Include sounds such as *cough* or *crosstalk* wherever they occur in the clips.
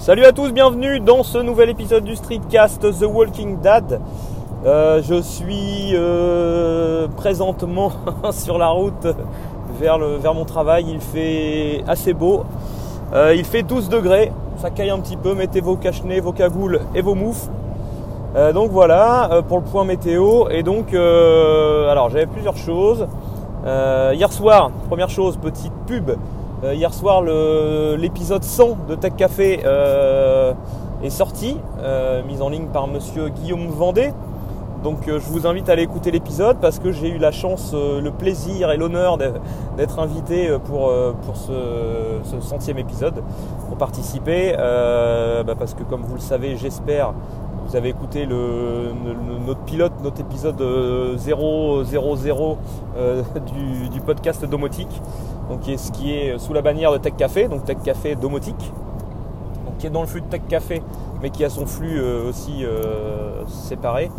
Salut à tous, bienvenue dans ce nouvel épisode du Streetcast The Walking Dad. Euh, je suis euh, présentement *laughs* sur la route vers, mon travail. Il fait assez beau. Euh, il fait 12 degrés. Ça caille un petit peu. Mettez vos cache-nez, vos cagoules et vos moufles. donc voilà pour le point météo. Et donc, alors j'avais plusieurs choses. hier soir, première chose, petite pub. Euh, hier soir, l'épisode 100 de Tech Café euh, est sorti, euh, mis en ligne par monsieur Guillaume Vendée. Donc je vous invite à aller écouter l'épisode parce que j'ai eu la chance, le plaisir et l'honneur d'être invité pour, pour ce, centième épisode, pour participer. Bah, parce que comme vous le savez, j'espère, vous avez écouté le, notre pilote, notre épisode 000 *laughs* du, du podcast Domotique donc qui est, ce qui est sous la bannière de Tech Café, donc Tech Café domotique, donc qui est dans le flux de Tech Café, mais qui a son flux euh, aussi euh, séparé.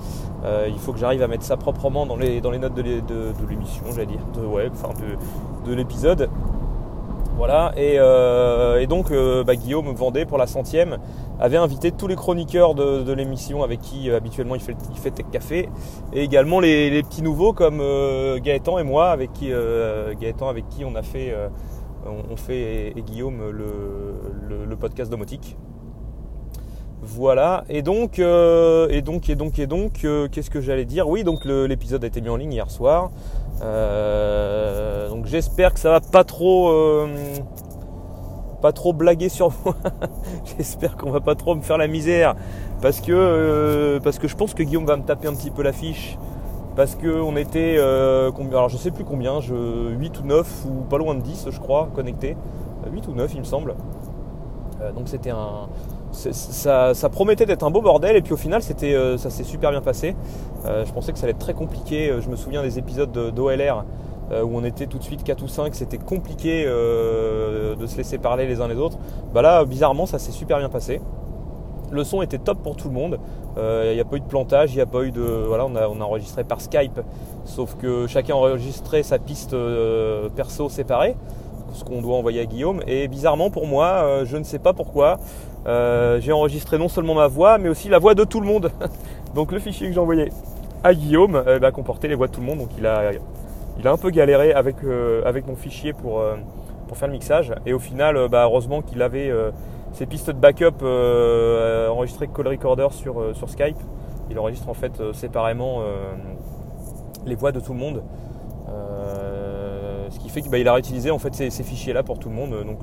Euh, il faut que j'arrive à mettre ça proprement dans les, dans les notes de l'émission, j'allais dire, de, ouais, enfin de, l'épisode. Voilà, et, donc bah, Guillaume Vendée pour la centième avait invité tous les chroniqueurs de, l'émission avec qui euh, habituellement il fait, il fait Tech Café et également les, petits nouveaux comme euh, Gaëtan et moi avec qui euh, Gaëtan avec qui on a fait on, fait et, Guillaume le, podcast domotique. Voilà, et donc, et donc, et donc, et donc, qu'est-ce que j'allais dire? Oui, donc l'épisode a été mis en ligne hier soir. donc j'espère que ça va pas trop pas trop blaguer sur *laughs* moi. J'espère qu'on va pas trop me faire la misère. Parce que, euh, parce que je pense que Guillaume va me taper un petit peu l'affiche. Parce qu'on était, euh, combien, alors je sais plus combien, je, 8 ou 9 ou pas loin de 10 je crois, connectés. 8 ou 9 il me semble. Euh, donc c'était un... Ça, promettait d'être un beau bordel et puis au final c'était, ça s'est super bien passé. je pensais que ça allait être très compliqué. Je me souviens des épisodes d'OLR euh, où on était tout de suite 4 ou 5, c'était compliqué euh, de se laisser parler les uns les autres. Bah là, bizarrement, ça s'est super bien passé. Le son était top pour tout le monde. Euh, il n'y a pas eu de plantage, il n'y a pas eu de. Voilà, on a, enregistré par Skype, sauf que chacun enregistrait sa piste perso séparée, ce qu'on doit envoyer à Guillaume. Et bizarrement pour moi, je ne sais pas pourquoi, j'ai enregistré non seulement ma voix, mais aussi la voix de tout le monde. *laughs* donc le fichier que j'ai envoyé à Guillaume bah, comportait les voix de tout le monde. Donc il a il a un peu galéré avec, euh, avec mon fichier pour, euh, pour faire le mixage. Et au final, euh, bah, heureusement qu'il avait ses pistes de backup enregistrées call recorder sur, sur Skype. Il enregistre en fait séparément les voix de tout le monde. Fait qu'il bah, a réutilisé en fait ces, fichiers là pour tout le monde. Donc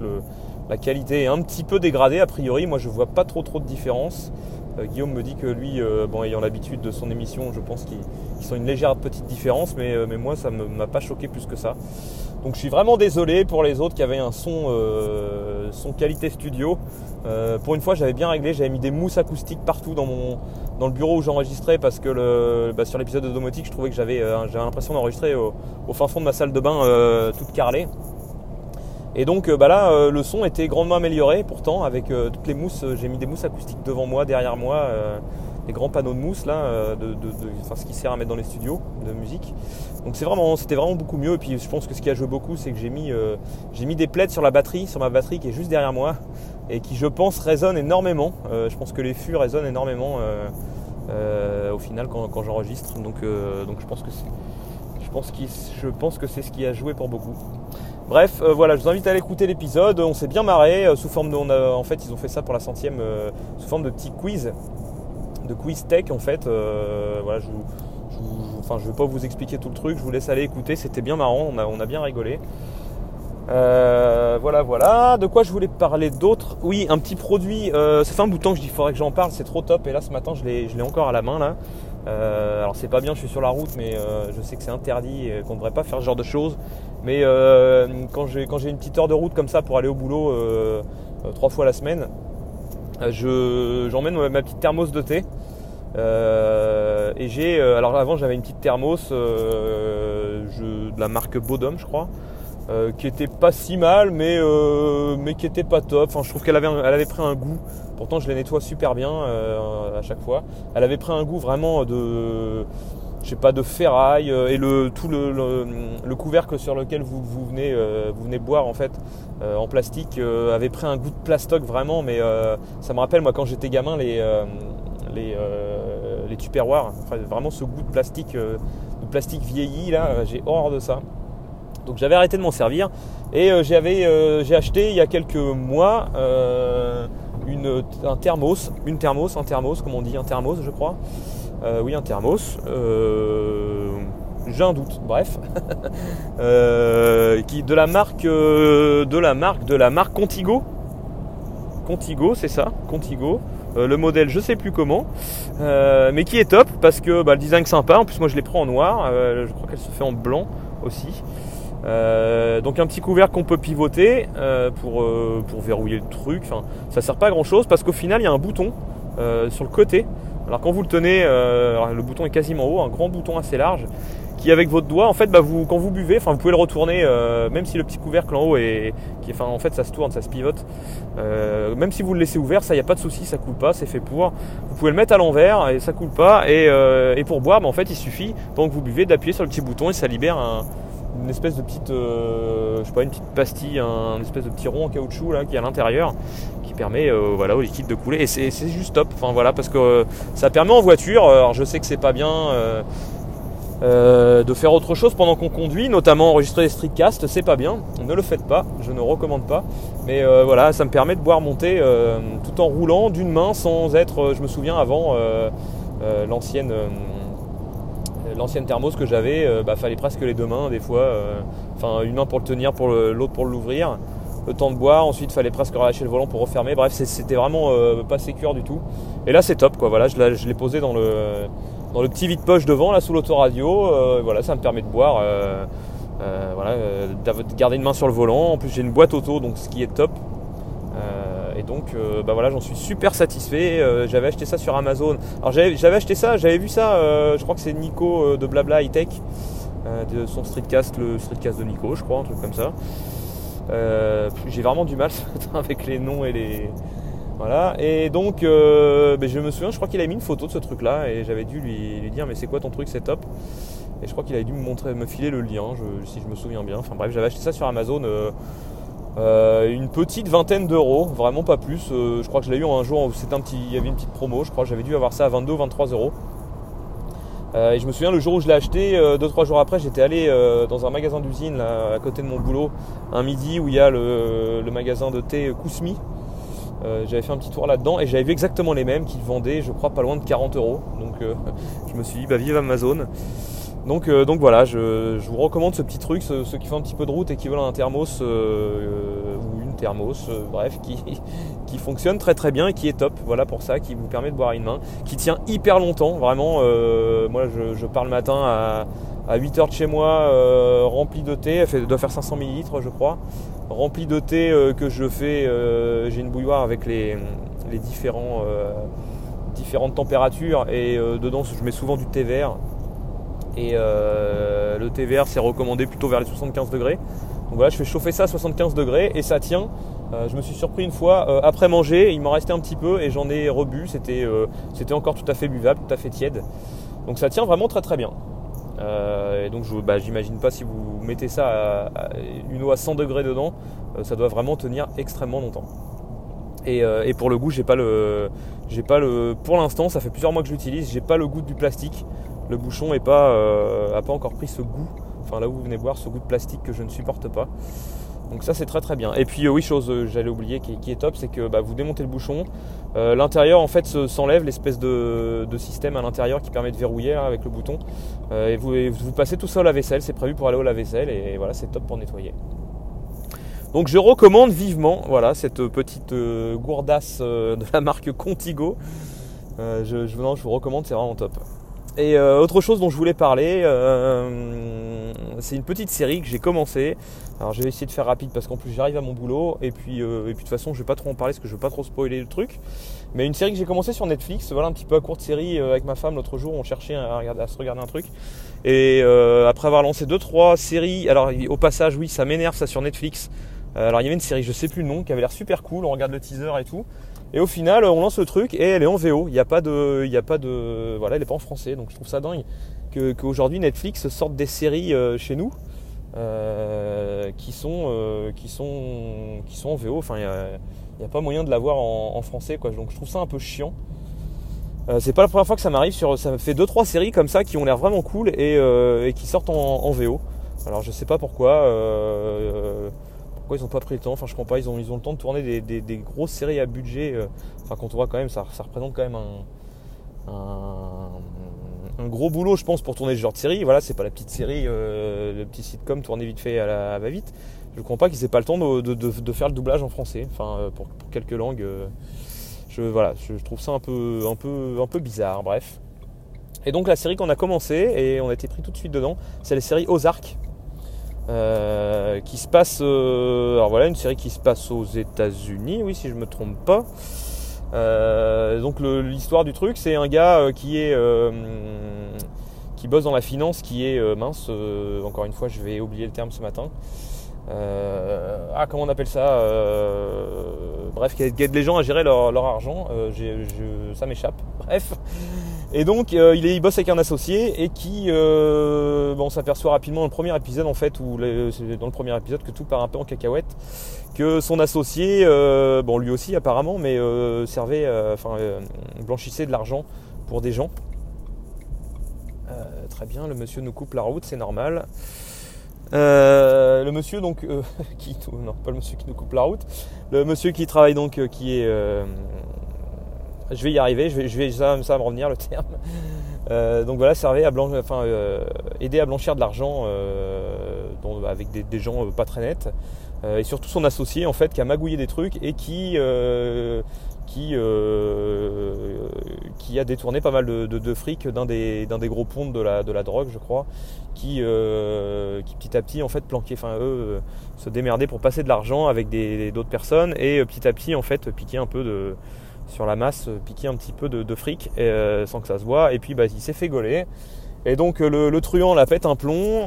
la qualité est un petit peu dégradée a priori. Moi je vois pas trop trop de différence. Euh, Guillaume me dit que lui, euh, ayant l'habitude de son émission, je pense qu'ils sont une légère petite différence, mais, euh, mais moi, ça ne m'a pas choqué plus que ça. Donc je suis vraiment désolé pour les autres qui avaient un son, son qualité studio. pour une fois, j'avais bien réglé, j'avais mis des mousses acoustiques partout dans, mon, dans le bureau où j'enregistrais parce que bah, sur l'épisode de domotique, je trouvais que j'avais l'impression d'enregistrer au, fin fond de ma salle de bain toute carrelée. Et donc euh, bah là, euh, le son était grandement amélioré pourtant avec euh, toutes les mousses. J'ai mis des mousses acoustiques devant moi, derrière moi, des grands panneaux de mousse là, de, ce qui sert à mettre dans les studios de musique. Donc c'est vraiment, c'était vraiment beaucoup mieux. Et puis je pense que ce qui a joué beaucoup, c'est que j'ai mis, j'ai mis des plaids sur la batterie, sur ma batterie qui est juste derrière moi et qui, je pense, résonne énormément. je pense que les fûts résonnent énormément au final quand, j'enregistre. Donc, donc je pense que pense, je pense que c'est ce qui a joué pour beaucoup. Bref, euh, voilà, je vous invite à aller écouter l'épisode. On s'est bien marré euh, sous forme de, en fait, ils ont fait ça pour la centième euh, sous forme de petit quiz, de quiz tech en fait. voilà, je, enfin, je vais pas vous expliquer tout le truc. Je vous laisse aller écouter. C'était bien marrant. On a, on a bien rigolé. voilà, voilà. De quoi je voulais parler d'autre? Oui, un petit produit. ça fait un bout de temps que je dis, faudrait que j'en parle. C'est trop top. Et là, ce matin, je l'ai encore à la main là. Euh, alors c'est pas bien, je suis sur la route, mais euh, je sais que c'est interdit et qu'on ne devrait pas faire ce genre de choses. Mais euh, quand j'ai une petite heure de route comme ça pour aller au boulot trois fois la semaine, j'emmène ma petite thermos de thé. Et j'ai alors avant j'avais une petite thermos de la marque Bodum je crois qui était pas si mal mais mais qui était pas top enfin je trouve qu'elle avait elle avait pris un goût Pourtant, je les nettoie super bien euh, à chaque fois. Elle avait pris un goût vraiment de, je sais pas, de ferraille et le, tout le, le, couvercle sur lequel vous, vous venez, vous venez boire en fait en plastique avait pris un goût de plastoc vraiment, mais ça me rappelle moi quand j'étais gamin les, les, enfin, vraiment ce goût de plastique, de plastique vieilli là, j'ai horreur de ça. Donc j'avais arrêté de m'en servir et euh, euh, j'ai acheté il y a quelques mois euh, une, un thermos, une thermos, un thermos, comme on dit, un thermos je crois. oui, un thermos. j'ai un doute, bref. *laughs* qui, de la marque de la marque de la marque Contigo. Contigo, c'est ça, Contigo. Le modèle je sais plus comment, mais qui est top parce que bah, le design sympa. En plus moi je l'ai pris en noir, je crois qu'elle se fait en blanc aussi. Euh, donc un petit couvercle qu'on peut pivoter euh, pour, euh, pour, verrouiller le truc. Enfin, ça sert pas à grand chose parce qu'au final il y a un bouton sur le côté. Alors quand vous le tenez, le bouton est quasiment haut, un grand bouton assez large qui avec votre doigt, en fait, bah, vous, quand vous buvez, enfin vous pouvez le retourner, même si le petit couvercle en haut est, qui, enfin en fait ça se tourne, ça se pivote. même si vous le laissez ouvert, ça y a pas de souci, ça coule pas, c'est fait pour. Vous pouvez le mettre à l'envers et ça coule pas. Et, et pour boire, bah, en fait il suffit pendant que vous buvez d'appuyer sur le petit bouton et ça libère un, une espèce de petite, euh, je sais pas, une petite pastille, un espèce de petit rond en caoutchouc là qui est à l'intérieur, qui permet euh, voilà au liquide de couler. Et c'est juste top. Enfin voilà, parce que euh, ça permet en voiture. Alors je sais que c'est pas bien. De faire autre chose pendant qu'on conduit, notamment enregistrer des streetcasts, c'est pas bien. Ne le faites pas, je ne recommande pas. Mais voilà, ça me permet de boire monter tout en roulant d'une main sans être. je me souviens avant l'ancienne l'ancienne thermos que j'avais, il euh, bah, fallait presque les deux mains des fois. Euh, enfin, une main pour le tenir, pour l'autre pour l'ouvrir. Le temps de boire, ensuite fallait presque relâcher le volant pour refermer. Bref, c'était vraiment euh, pas sécure du tout. Et là c'est top quoi. Voilà, je l'ai posé dans le, dans le petit vide-poche devant, là sous l'autoradio. voilà, ça me permet de boire. voilà, de garder une main sur le volant. En plus j'ai une boîte auto, donc ce qui est top. Et donc, euh, bah voilà, j'en suis super satisfait. Euh, j'avais acheté ça sur Amazon. Alors j'avais acheté ça, j'avais vu ça. Euh, je crois que c'est Nico de Blabla High Tech, de son streetcast, le streetcast de Nico, je crois, un truc comme ça. J'ai vraiment du mal *laughs* avec les noms et les voilà. Et donc, ben, je me souviens, je crois qu'il a mis une photo de ce truc-là et j'avais dû lui, dire mais c'est quoi ton truc, c'est top? Et je crois qu'il avait dû me montrer, me filer le lien, si je me souviens bien. Enfin bref, j'avais acheté ça sur Amazon. Euh, une petite vingtaine d'euros, vraiment pas plus. Euh, je crois que je l'ai eu un jour où c'était un petit, il y avait une petite promo. Je crois que j'avais dû avoir ça à 22 ou 23 euros. Euh, et je me souviens le jour où je l'ai acheté, 2-3 jours après, j'étais allé dans un magasin d'usine à côté de mon boulot, un midi où il y a le, magasin de thé Kousmi. J'avais fait un petit tour là-dedans et j'avais vu exactement les mêmes qui vendaient, je crois, pas loin de 40 euros. Donc *laughs* je me suis dit, bah vive Amazon. Donc, euh, donc voilà, je, vous recommande ce petit truc, ceux, qui font un petit peu de route et qui veulent un thermos euh, ou une thermos, euh, bref, qui, *laughs* qui fonctionne très très bien et qui est top. Voilà pour ça, qui vous permet de boire une main, qui tient hyper longtemps. Vraiment, moi je, pars le matin à, à 8h de chez moi, rempli de thé, elle doit faire 500 ml je crois, rempli de thé que je fais, j'ai une bouilloire avec les, différentes températures et dedans je mets souvent du thé vert et euh, le thé vert, c'est recommandé plutôt vers les 75 degrés. Donc voilà, je fais chauffer ça à 75 degrés et ça tient. Euh, je me suis surpris une fois, euh, après manger, il m'en restait un petit peu et j'en ai rebu. C'était encore tout à fait buvable, tout à fait tiède. Donc ça tient vraiment très très bien. Et donc bah, j'imagine pas si vous mettez ça à, une eau à 100 degrés dedans, ça doit vraiment tenir extrêmement longtemps. Et, et pour le goût, j'ai pas le, j'ai pas le, pour l'instant, ça fait plusieurs mois que je l'utilise, j'ai pas le goût du plastique le bouchon n'a pas, euh, pas encore pris ce goût, enfin là où vous venez voir, ce goût de plastique que je ne supporte pas. Donc ça c'est très très bien. Et puis euh, oui chose euh, j'allais oublier qui, est top, c'est que bah, vous démontez le bouchon. l'intérieur en fait s'enlève l'espèce de, système à l'intérieur qui permet de verrouiller avec le bouton. et, vous, passez tout ça au lave-vaisselle, c'est prévu pour aller au lave-vaisselle et, voilà c'est top pour nettoyer. Donc je recommande vivement voilà, cette petite gourdasse de la marque Contigo. je vous recommande, c'est vraiment top. Et euh, autre chose dont je voulais parler, euh, c'est une petite série que j'ai commencé. Alors je vais essayer de faire rapide parce qu'en plus j'arrive à mon boulot et puis, euh, et puis de toute façon je vais pas trop en parler parce que je veux pas trop spoiler le truc. Mais une série que j'ai commencé sur Netflix, voilà un petit peu à courte série avec ma femme l'autre jour, on cherchait à, à se regarder un truc. Et après avoir lancé deux trois séries, alors au passage oui ça m'énerve ça sur Netflix. alors il y avait une série, je sais plus le nom, qui avait l'air super cool, on regarde le teaser et tout. Et au final, on lance le truc et elle est en VO. Il n'y a pas de, il y a pas de, voilà, elle est pas en français. Donc je trouve ça dingue qu'aujourd'hui Netflix sorte des séries chez nous qui, sont, qui, sont, qui sont en VO. Enfin, il n'y a, pas moyen de l'avoir en, en français. Quoi. Donc je trouve ça un peu chiant. Euh, c'est pas la première fois que ça m'arrive sur. Ça fait 2-3 séries comme ça qui ont l'air vraiment cool et, euh, qui sortent en, VO. Alors je sais pas pourquoi. Euh, pourquoi ils ont pas pris le temps Enfin je comprends pas. Ils ont, ils ont le temps de tourner des, grosses séries à budget. enfin quand on voit quand même ça, ça représente quand même un, un, gros boulot je pense pour tourner ce genre de série. Voilà c'est pas la petite série, le petit sitcom tourné vite fait à la va vite. Je comprends pas qu'ils aient pas le temps de, faire le doublage en français. Enfin pour, pour quelques langues. Je, voilà, je, trouve ça un peu, un, peu, un peu bizarre, bref. Et donc la série qu'on a commencé, et on a été pris tout de suite dedans, c'est la série Ozark. Euh, qui se passe, euh, alors voilà, une série qui se passe aux États-Unis, oui, si je me trompe pas. Euh, donc l'histoire du truc, c'est un gars qui est qui bosse dans la finance, qui est mince. encore une fois, je vais oublier le terme ce matin. Euh, ah, comment on appelle ça euh, Bref, qui aide les gens à gérer leur, argent. Euh, ça m'échappe. Bref. Et donc, il, est, il bosse avec un associé et qui, bon, on s'aperçoit rapidement dans le premier épisode, en fait, où dans le premier épisode que tout part un peu en cacahuète, que son associé, bon, lui aussi apparemment, mais servait, enfin, blanchissait de l'argent pour des gens. très bien, le monsieur nous coupe la route, c'est normal. Euh, le monsieur donc euh, *laughs* qui non pas le monsieur qui nous coupe la route, le monsieur qui travaille donc euh, qui est je vais y arriver, je vais, je vais ça, va me revenir le terme. *laughs* donc voilà, servait à blanchir, enfin aider à blanchir de l'argent avec des, gens pas très nets. et surtout son associé en fait qui a magouillé des trucs et qui qui, qui a détourné pas mal de, fric d'un des, des, gros ponts de la, de la drogue, je crois, qui, euh, qui petit à petit en fait planquaient, enfin eux euh, se démerdaient pour passer de l'argent avec d'autres personnes et euh, petit à petit en fait piquer un peu de sur la masse, piquer un petit peu de, fric sans que ça se voit et puis bah, il s'est fait gauler. Et donc le, truand la pète un plomb.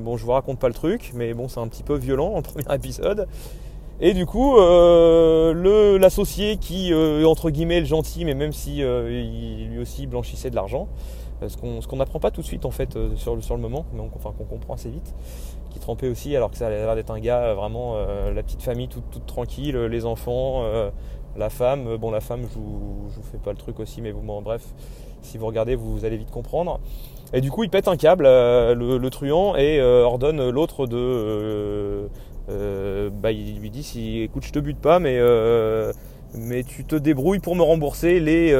bon, je vous raconte pas le truc, mais bon, c'est un petit peu violent en premier *laughs* épisode. Et du coup, l'associé qui entre guillemets le gentil, mais même si il, lui aussi blanchissait de l'argent, ce qu'on n'apprend pas tout de suite en fait euh, sur, le moment, mais enfin qu'on comprend assez vite, qui trempait aussi alors que ça a l'air d'être un gars euh, vraiment euh, la petite famille toute, tranquille, les enfants, la femme. Bon la femme je vous, vous fais pas le truc aussi, mais bon, bref, si vous regardez vous, allez vite comprendre. Et du coup il pète un câble, le, truand, et ordonne l'autre de... bah, il lui dit si écoute je te bute pas mais, mais tu te débrouilles pour me rembourser les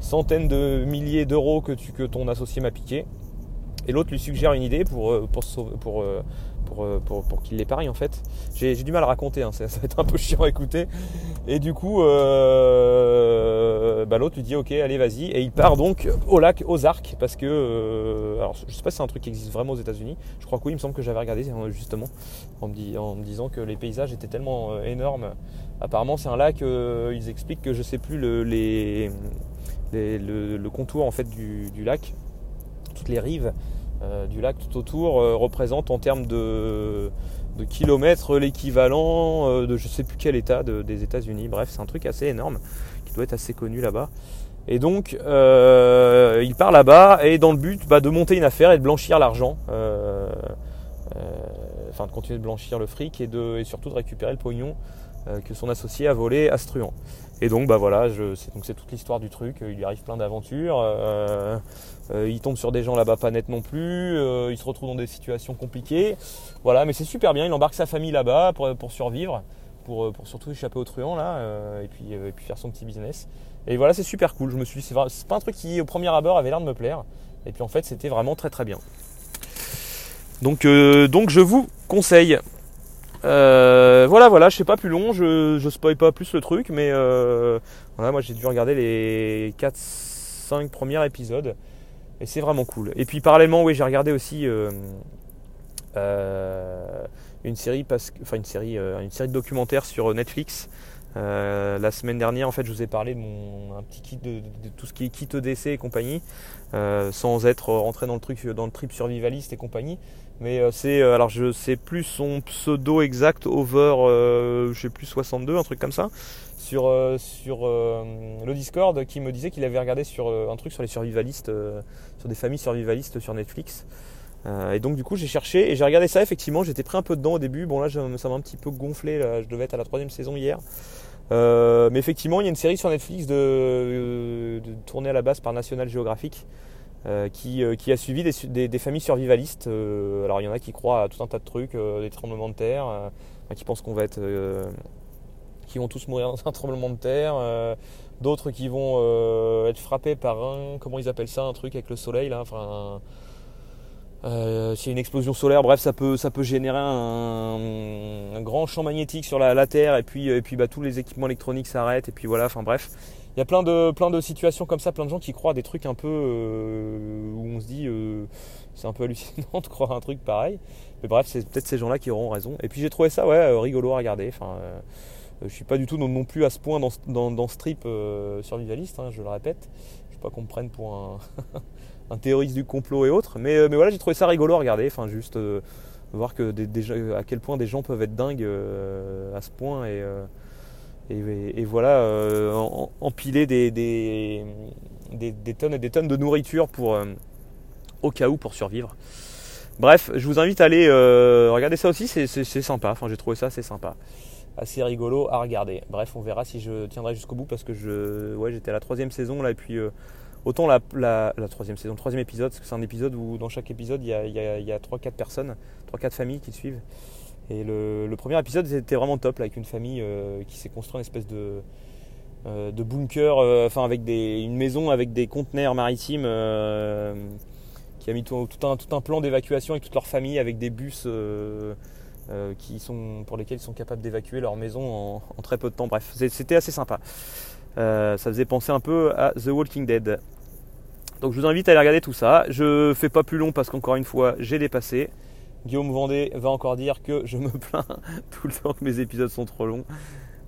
centaines de milliers d'euros que, que ton associé m'a piqué. Et l'autre lui suggère une idée pour, euh, pour, pour, euh, euh, pour, pour, qu'il l'épargne en fait. J'ai du mal à raconter, hein, *laughs* ça, va être un peu chiant à écouter. Et du coup, bah, l'autre lui dit ok, allez, vas-y. Et il part donc au lac Ozark parce que, alors je sais pas si c'est un truc qui existe vraiment aux États-Unis. Je crois que oui, il me semble que j'avais regardé justement en me, en me, disant que les paysages étaient tellement énormes. Apparemment, c'est un lac, ils expliquent que je sais plus le, les le, contour en fait du, lac, toutes les rives euh, du lac tout autour euh, représentent en termes de, kilomètres l'équivalent euh, de je sais plus quel état des États-Unis. Bref, c'est un truc assez énorme qui doit être assez connu là-bas. Et donc, il part là-bas et dans le but bah, de monter une affaire et de blanchir l'argent. enfin, de continuer de blanchir le fric et, et surtout de récupérer le pognon que son associé a volé à Struan. Et donc bah voilà, c'est toute l'histoire du truc. Il lui arrive plein d'aventures. Euh, euh, il tombe sur des gens là-bas pas nets non plus. Euh, il se retrouve dans des situations compliquées. Voilà, mais c'est super bien. Il embarque sa famille là-bas pour, survivre, pour, surtout échapper aux truands là, et puis et puis faire son petit business. Et voilà, c'est super cool. Je me suis, c'est pas un truc qui au premier abord avait l'air de me plaire. Et puis en fait, c'était vraiment très très bien. Donc donc je vous conseille. Euh, voilà, voilà, je sais pas plus long, je, je spoil pas plus le truc, mais euh, voilà, moi j'ai dû regarder les 4-5 premiers épisodes et c'est vraiment cool. Et puis parallèlement, oui, j'ai regardé aussi euh, une série, une série, une série de documentaires sur Netflix. la semaine dernière, en fait, je vous ai parlé de mon petit kit de, tout ce qui est kit EDC et compagnie, sans être rentré dans le truc, dans le trip survivaliste et compagnie. Mais c'est alors je sais plus son pseudo exact over je sais plus 62 un truc comme ça sur sur le Discord qui me disait qu'il avait regardé sur un truc sur les survivalistes sur des familles survivalistes sur Netflix. et donc du coup j'ai cherché et j'ai regardé ça effectivement j'étais pris un peu dedans au début. Bon là ça m'a un petit peu gonflé je devais être à la troisième saison hier. Euh, mais effectivement, il y a une série sur Netflix de, tournée à la base par National Geographic euh, qui, euh, qui, a suivi des, familles survivalistes. alors il y en a qui croient à tout un tas de trucs, des tremblements de terre, qui pensent qu'on va être, qui vont tous mourir dans un *laughs* tremblement de terre, d'autres qui vont être frappés par un, comment ils appellent ça, un truc avec le soleil là, enfin. Euh, a une explosion solaire, bref, ça peut, ça peut générer un, grand champ magnétique sur la, Terre et puis, et puis bah, tous les équipements électroniques s'arrêtent et puis voilà, enfin bref. Il y a plein de, plein de situations comme ça, plein de gens qui croient à des trucs un peu euh, où on se dit euh, c'est un peu hallucinant *laughs* de croire un truc pareil. Mais bref, c'est peut-être ces gens-là qui auront raison. Et puis j'ai trouvé ça ouais, rigolo à regarder. Enfin, je suis pas du tout non, plus à ce point dans, dans, dans ce trip survivaliste, hein, je le répète. Je ne pas qu'on me prenne pour un. *laughs* un théoriste du complot et autres. Mais, euh, mais voilà, j'ai trouvé ça rigolo à regarder. Enfin, juste euh, voir que à quel point des gens peuvent être dingues euh, à ce point et, et, voilà, empiler des, tonnes et des tonnes de nourriture pour, au cas où pour survivre. Bref, je vous invite à aller regarder ça aussi, c'est sympa. Enfin, j'ai trouvé ça assez sympa assez rigolo à regarder. Bref, on verra si je tiendrai jusqu'au bout parce que j'étais à la troisième saison là et puis Autant la, troisième saison, troisième épisode, parce que c'est un épisode où dans chaque épisode il y a, il 3-4 personnes, 3-4 familles qui suivent. Et le, premier épisode était vraiment top, avec une famille euh, qui s'est construit une espèce de, euh, bunker, euh, enfin avec des, une maison avec des conteneurs maritimes, qui a mis tout, un, tout un, plan d'évacuation avec toute leur famille, avec des bus qui sont, pour lesquels ils sont capables d'évacuer leur maison en, très peu de temps. Bref, c'était assez sympa. ça faisait penser un peu à The Walking Dead. Donc je vous invite à aller regarder tout ça. Je fais pas plus long parce qu'encore une fois, j'ai dépassé. Guillaume Vendée va encore dire que je me *laughs* plains tout le temps que mes épisodes sont trop longs.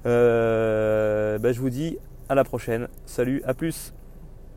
Euh, bah, je vous dis à la prochaine. Salut, à plus